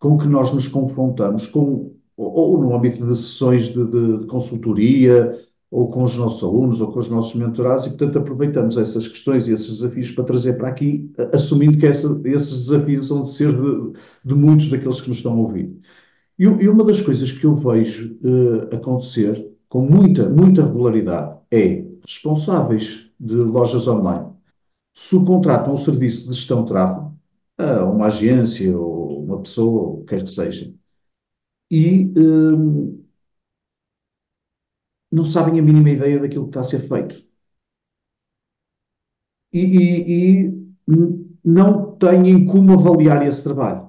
com que nós nos confrontamos, com, ou, ou no âmbito de sessões de, de, de, consultoria, ou com os nossos alunos, ou com os nossos mentorados, e portanto aproveitamos essas questões e esses desafios para trazer para aqui, assumindo que essa, esses desafios vão ser de, de, muitos daqueles que nos estão a ouvir. E, e uma das coisas que eu vejo uh, acontecer com muita, muita regularidade é responsáveis de lojas online subcontratam um serviço de gestão de tráfego a uma agência ou uma pessoa, ou quer que seja, e hum, não sabem a mínima ideia daquilo que está a ser feito. E, e, e não têm como avaliar esse trabalho.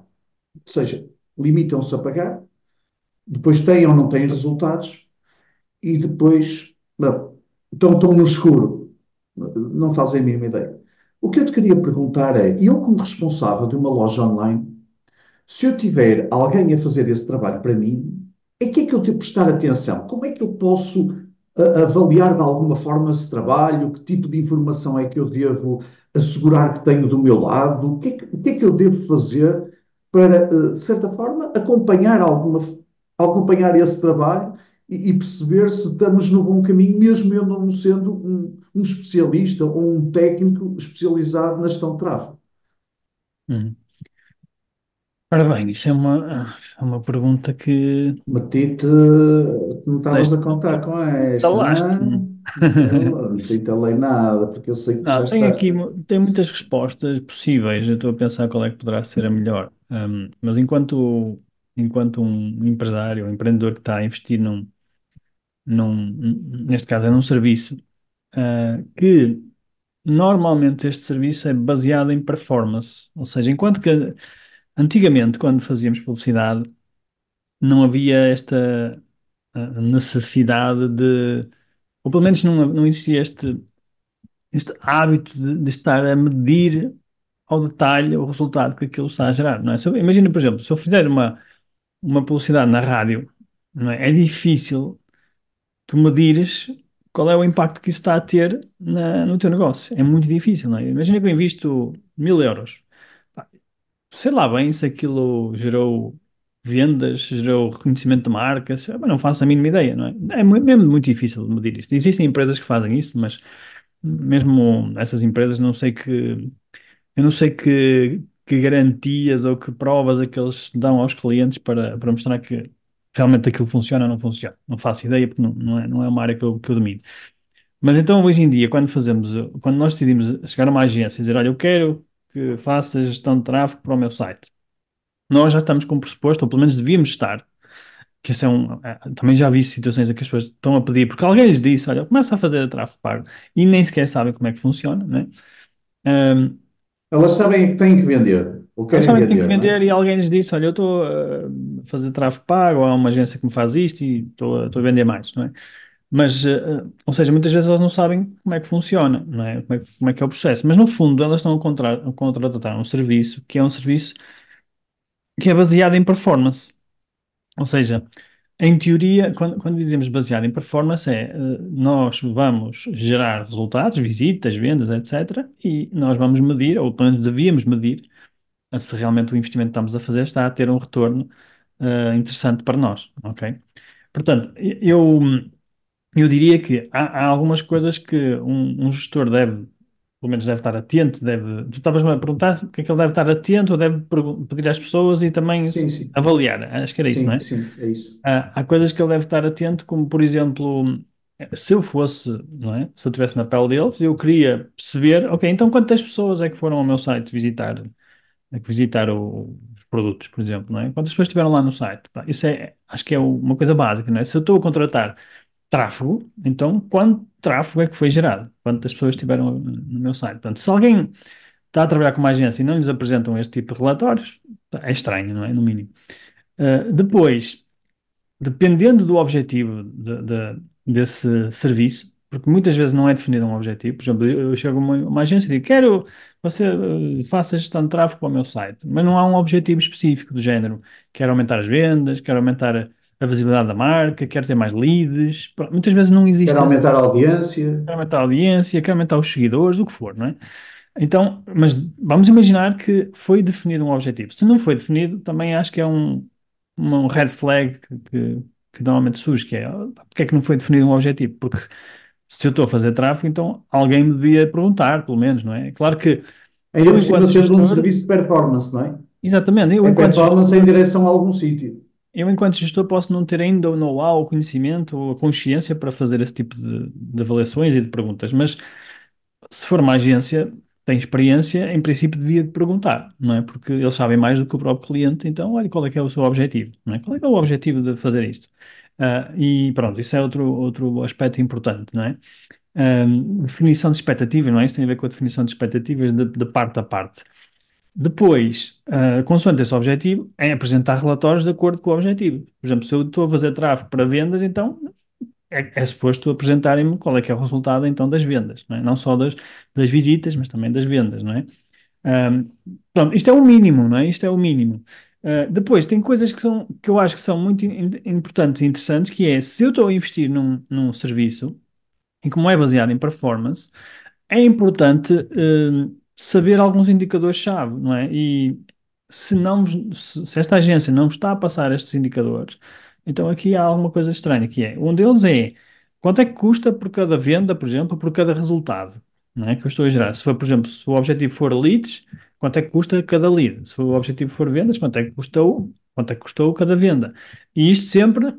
Ou seja, limitam-se a pagar, depois têm ou não têm resultados, e depois não, estão, estão no escuro. Não fazem a mínima ideia. O que eu te queria perguntar é, eu como responsável de uma loja online, se eu tiver alguém a fazer esse trabalho para mim, em que é que eu devo prestar atenção? Como é que eu posso avaliar de alguma forma esse trabalho? Que tipo de informação é que eu devo assegurar que tenho do meu lado? O que é que, que, é que eu devo fazer para, uh, de certa forma, acompanhar, alguma, acompanhar esse trabalho e, e, perceber se estamos no bom caminho, mesmo eu não sendo um, um especialista ou um técnico especializado na gestão de tráfego. Hum. Ora bem, isso é uma, é uma pergunta que. Meti-te, não estavas a contar com esta. Não, te instalei nada, porque eu sei que Não, já tem estás. aqui mu- tem muitas respostas possíveis. Eu estou a pensar qual é que poderá ser a melhor. Mas enquanto, enquanto um empresário, um empreendedor que está a investir num, num, neste caso é num serviço, ah, que normalmente este serviço é baseado em performance. Ou seja, enquanto que antigamente, quando fazíamos publicidade, não havia esta necessidade de, ou pelo menos não, não existia este, este hábito de, de estar a medir ao detalhe o resultado que aquilo está a gerar, não é? Eu- imagina, por exemplo, se eu fizer uma, uma publicidade na rádio, não é? É difícil tu medires qual é o impacto que isso está a ter na- no teu negócio. É muito difícil, não é? Imagina que eu invisto mil euros. Sei lá bem se aquilo gerou vendas, gerou reconhecimento de marcas, mas não faço a mínima ideia, não é? É mesmo muito difícil medir isto. Existem empresas que fazem isso, mas mesmo essas empresas não sei que eu não sei que, que garantias ou que provas é que eles dão aos clientes para, para mostrar que realmente aquilo funciona ou não funciona. Não faço ideia porque não, não é, não é uma área que eu, que eu domino. Mas então, hoje em dia, quando fazemos, quando nós decidimos chegar a uma agência e dizer, olha, eu quero que faça gestão de tráfego para o meu site, nós já estamos com o pressuposto, ou pelo menos devíamos estar, que esse é um, é, também já vi situações em que as pessoas estão a pedir, porque alguém lhes disse, olha, começa a fazer tráfego pago, e nem sequer sabem como é que funciona, né? Ahm, Elas sabem que têm que vender, ou querem sabem que têm que vender, é? e alguém lhes disse: Olha, eu estou a fazer tráfego pago, ou há uma agência que me faz isto e estou a, estou a vender mais, não é? Mas, eh, ou seja, muitas vezes elas não sabem como é que funciona, não é? Como é, como é que é o processo. Mas, no fundo, elas estão a contra- a contratar um serviço que é um serviço que é baseado em performance. Ou seja, em teoria, quando, quando dizemos baseado em performance, é eh, nós vamos gerar resultados, visitas, vendas, etc. E nós vamos medir, ou pelo menos devíamos medir se realmente o investimento que estamos a fazer está a ter um retorno eh, interessante para nós, ok? Portanto, eu, eu diria que há, há algumas coisas que um, um gestor deve, pelo menos deve estar atento, deve... Tu estavas-me a perguntar o que é que ele deve estar atento ou deve pedir às pessoas e também Sim, sim, avaliar, acho que era isso, não sim, é? sim, é isso. Há, há coisas que ele deve estar atento, como por exemplo, se eu fosse, não é? Se eu estivesse na pele deles, eu queria perceber, ok, então quantas pessoas é que foram ao meu site visitar a que visitar o- os produtos, por exemplo, não é? Quantas pessoas estiveram lá no site? Isso é, acho que é uma coisa básica, não é? Se eu estou a contratar tráfego, então quanto tráfego é que foi gerado? Quantas pessoas estiveram no meu site? Portanto, se alguém está a trabalhar com uma agência e não lhes apresentam este tipo de relatórios, é estranho, não é? No mínimo. Uh, depois, dependendo do objetivo de- de- desse serviço, porque muitas vezes não é definido um objetivo. Por exemplo, eu chego a uma, uma agência e digo, quero que você uh, faça gestão de tráfego para o meu site, mas não há um objetivo específico do género. Quero aumentar as vendas, quero aumentar a, visibilidade da marca, quero ter mais leads. Pronto, Muitas vezes não existe esse, aumentar a audiência, quero aumentar a audiência, quero aumentar os seguidores, o que for, não é? Então, mas vamos imaginar que foi definido um objetivo. Se não foi definido, também acho que é um, um red flag que, que, que normalmente surge, que é, porque é que não foi definido um objetivo? Porque se eu estou a fazer tráfego, então alguém me devia perguntar, pelo menos, não é? Claro que ainda enquanto sendo um serviço de performance, não é? exatamente, eu É enquanto performance em gestor, direção a algum sítio. Eu enquanto gestor posso não ter ainda o know-how, o conhecimento ou a consciência para fazer esse tipo de, de avaliações e de perguntas, mas se for uma agência, tem experiência, em princípio devia de perguntar, não é? Porque eles sabem mais do que o próprio cliente, então, olha, qual é que é o seu objetivo, não é? Qual é que é o objetivo de fazer isto? Ah, e pronto, isso é outro, outro aspecto importante, não é? Ah, definição de expectativas, não é? Tem a ver com a definição de expectativas de, de parte a parte. Depois, ah, consoante esse objetivo, é apresentar relatórios de acordo com o objetivo. Por exemplo, se eu estou a fazer tráfego para vendas, então é, é suposto apresentarem-me qual é que é o resultado então das vendas, não é? Não só das, das visitas, mas também das vendas, não é? Ahm, pronto, isto é o mínimo, não é? Isto é o mínimo. Ah, depois, tem coisas que, são, que eu acho que são muito in- importantes e interessantes, que é, se eu estou a investir num, num serviço, e como é baseado em performance, é importante hum, saber alguns indicadores-chave, não é? E se não, se, esta agência não está a passar estes indicadores, então aqui há alguma coisa estranha, que é, um deles é quanto é que custa por cada venda, por exemplo, por cada resultado, não é? Que eu estou a gerar. Se for, por exemplo, se o objetivo for leads, quanto é que custa cada lead? Se o objetivo for vendas, quanto é que custou, quanto é que custou cada venda? E isto sempre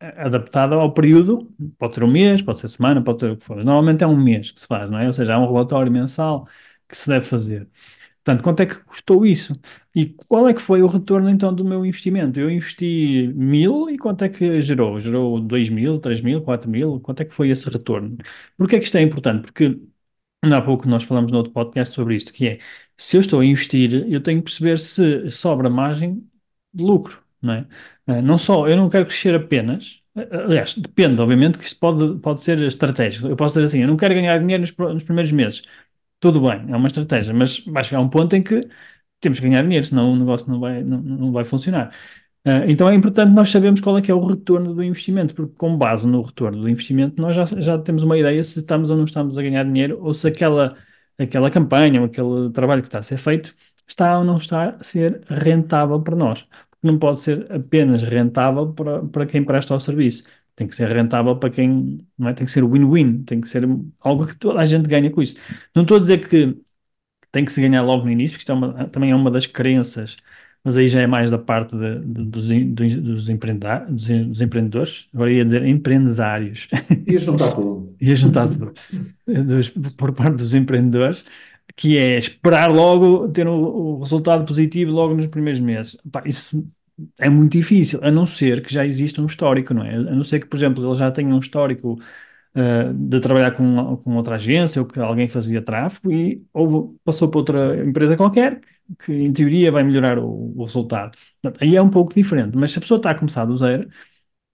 adaptado ao período, pode ser um mês, pode ser semana, pode ser o que for. Normalmente é um mês que se faz, não é? Ou seja, há um relatório mensal que se deve fazer. Portanto, quanto é que custou isso? E qual é que foi o retorno então do meu investimento? Eu investi mil e quanto é que gerou? Gerou dois mil, três mil, quatro mil? Quanto é que foi esse retorno? Porquê é que isto é importante? Porque há pouco nós falamos no outro podcast sobre isto, que é, se eu estou a investir, eu tenho que perceber se sobra margem de lucro, não é? Eh, Não só, eu não quero crescer apenas, eh, aliás, depende, obviamente, que isto pode, pode ser estratégico. Eu posso dizer assim, eu não quero ganhar dinheiro nos, nos primeiros meses. Tudo bem, é uma estratégia, mas vai chegar um ponto em que temos que ganhar dinheiro, senão o negócio não vai, não, não vai funcionar. Ah, então é importante nós sabermos qual é que é o retorno do investimento, porque com base no retorno do investimento nós já, já temos uma ideia se estamos ou não estamos a ganhar dinheiro ou se aquela, aquela campanha ou aquele trabalho que está a ser feito está ou não está a ser rentável para nós. Porque não pode ser apenas rentável para, para quem presta o serviço. Tem que ser rentável para quem, não é? Tem que ser win-win, tem que ser algo que toda a gente ganha com isso. Não estou a dizer que tem que se ganhar logo no início, porque isto é uma- também é uma das crenças, mas aí já é mais da parte de- de- dos, em- dos, dos, empreendedores, agora ia dizer empresários, E juntar tudo. ia juntar tudo, dos- por parte dos empreendedores, que é esperar logo ter o, o resultado positivo logo nos primeiros meses. Pá, isso é muito difícil, a não ser que já exista um histórico, não é? A não ser que, por exemplo, ele já tenha um histórico uh, de trabalhar com, com outra agência ou que alguém fazia tráfego e ou passou para outra empresa qualquer que, que, em teoria vai melhorar o, o resultado. Portanto, aí é um pouco diferente, mas se a pessoa está a começar do zero,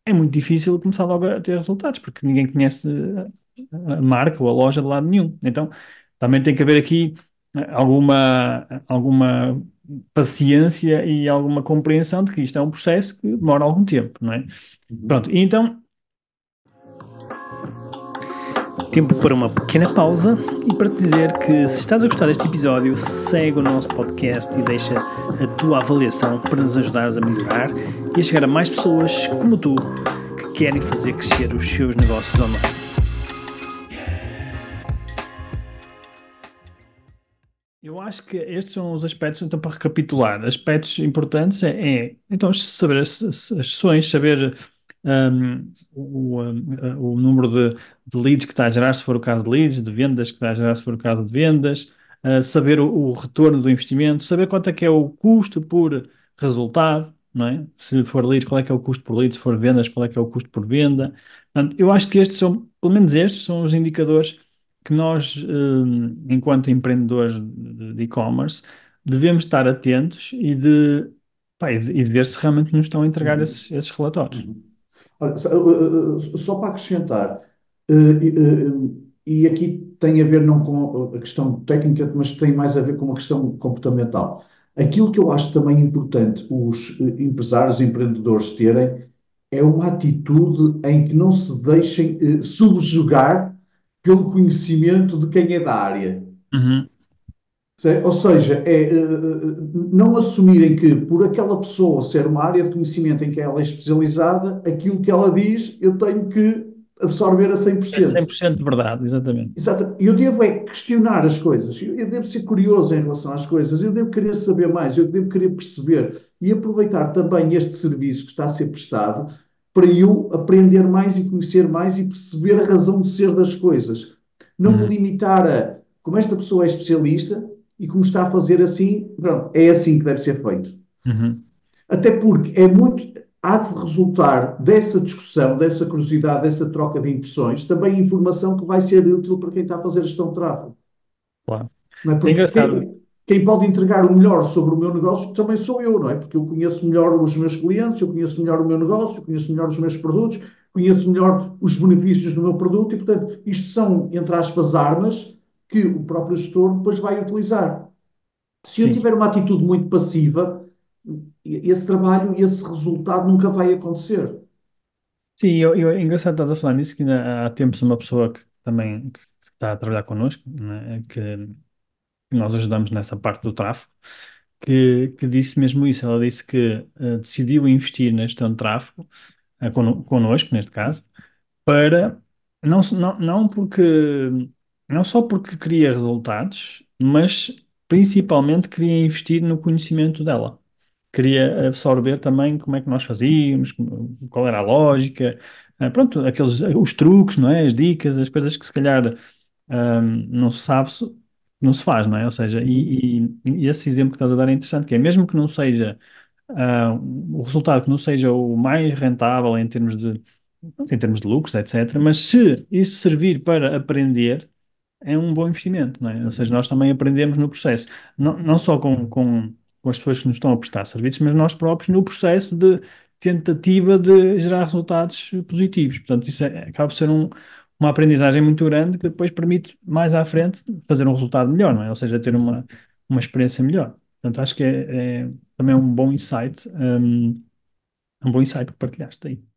é muito difícil começar logo a ter resultados, porque ninguém conhece a marca ou a loja de lado nenhum. Então, também tem que haver aqui eh, alguma, alguma paciência e alguma compreensão de que isto é um processo que demora algum tempo, não é? Pronto, e então Tempo para uma pequena pausa e para te dizer que se estás a gostar deste episódio, segue o nosso podcast e deixa a tua avaliação para nos ajudares a melhorar e a chegar a mais pessoas como tu que querem fazer crescer os seus negócios online. Acho que estes são os aspectos, então, para recapitular, aspectos importantes é, é então, saber as, as, sessões, saber um, o, um, o número de, de, leads que está a gerar, se for o caso de leads, de vendas que está a gerar, se for o caso de vendas, uh, saber o, o, retorno do investimento, saber quanto é que é o custo por resultado, não é? Se for leads, qual é que é o custo por lead, se for vendas, qual é que é o custo por venda. Portanto, eu acho que estes são, pelo menos estes, são os indicadores que nós, um, enquanto empreendedores de e-commerce, devemos estar atentos e de Pá, e, de, e de ver se realmente nos estão a entregar Uhum, esses, esses relatórios. uhum. Olha, só uh, uh, só para acrescentar, uh, uh, e aqui tem a ver não com a questão técnica, mas tem mais a ver com uma questão comportamental. Aquilo que eu acho também importante os uh, empresários, empreendedores terem é uma atitude em que não se deixem uh, subjugar pelo conhecimento de quem é da área. Uhum. Ou seja, é, eh, eh, não assumirem que por aquela pessoa ser uma área de conhecimento em que ela é especializada, aquilo que ela diz eu tenho que absorver a cem por É cem cento. por cento verdade, exatamente. Exato. Eu devo é questionar as coisas, eu devo ser curioso em relação às coisas, eu devo querer saber mais, eu devo querer perceber e aproveitar também este serviço que está a ser prestado para eu aprender mais e conhecer mais e perceber a razão de ser das coisas. Não me Uhum. limitar a como esta pessoa é especialista e como está a fazer assim, pronto, é assim que deve ser feito. Uhum. Até porque é muito, há de resultar dessa discussão, dessa curiosidade, dessa troca de impressões, também informação que vai ser útil para quem está a fazer gestão de tráfego. Claro. Não é? É Porque engraçado. quem, quem pode entregar o melhor sobre o meu negócio também sou eu, não é? Porque eu conheço melhor os meus clientes, eu conheço melhor o meu negócio, eu conheço melhor os meus produtos, conheço melhor os benefícios do meu produto e, portanto, isto são, entre aspas, armas que o próprio gestor depois vai utilizar. Se eu Sim. tiver uma atitude muito passiva, esse trabalho, esse resultado nunca vai acontecer. Sim, eu, eu, é engraçado estar a falar nisso, que ainda há tempos uma pessoa que também que está a trabalhar connosco, né, que nós ajudamos nessa parte do tráfego, que, que disse mesmo isso. Ela disse que eh, decidiu investir na gestão de tráfego, cono- connosco, neste caso, para não, não, não porque não só porque queria resultados, mas principalmente queria investir no conhecimento dela. Queria absorver também como é que nós fazíamos, qual era a lógica, eh, pronto, aqueles os truques, não é? As dicas, as coisas que se calhar não se sabe, não se faz, não é? Ou seja, Uhum, e, e- e esse exemplo que estás a dar é interessante, que é mesmo que não seja ah, o resultado que não seja o mais rentável em termos de em termos de lucros, etc. Mas se isso servir para aprender, é um bom investimento, não é? Ou seja, uhum, nós também aprendemos no processo, não, não só com, com, com as pessoas que nos estão a prestar serviços, mas nós próprios no processo de tentativa de gerar resultados positivos. Portanto, isso é- acaba por ser um- uma aprendizagem muito grande que depois permite mais à frente fazer um resultado melhor, não é? Ou seja, ter uma, uma experiência melhor. Portanto, acho que é, é também um bom insight, um, um bom insight que partilhaste aí.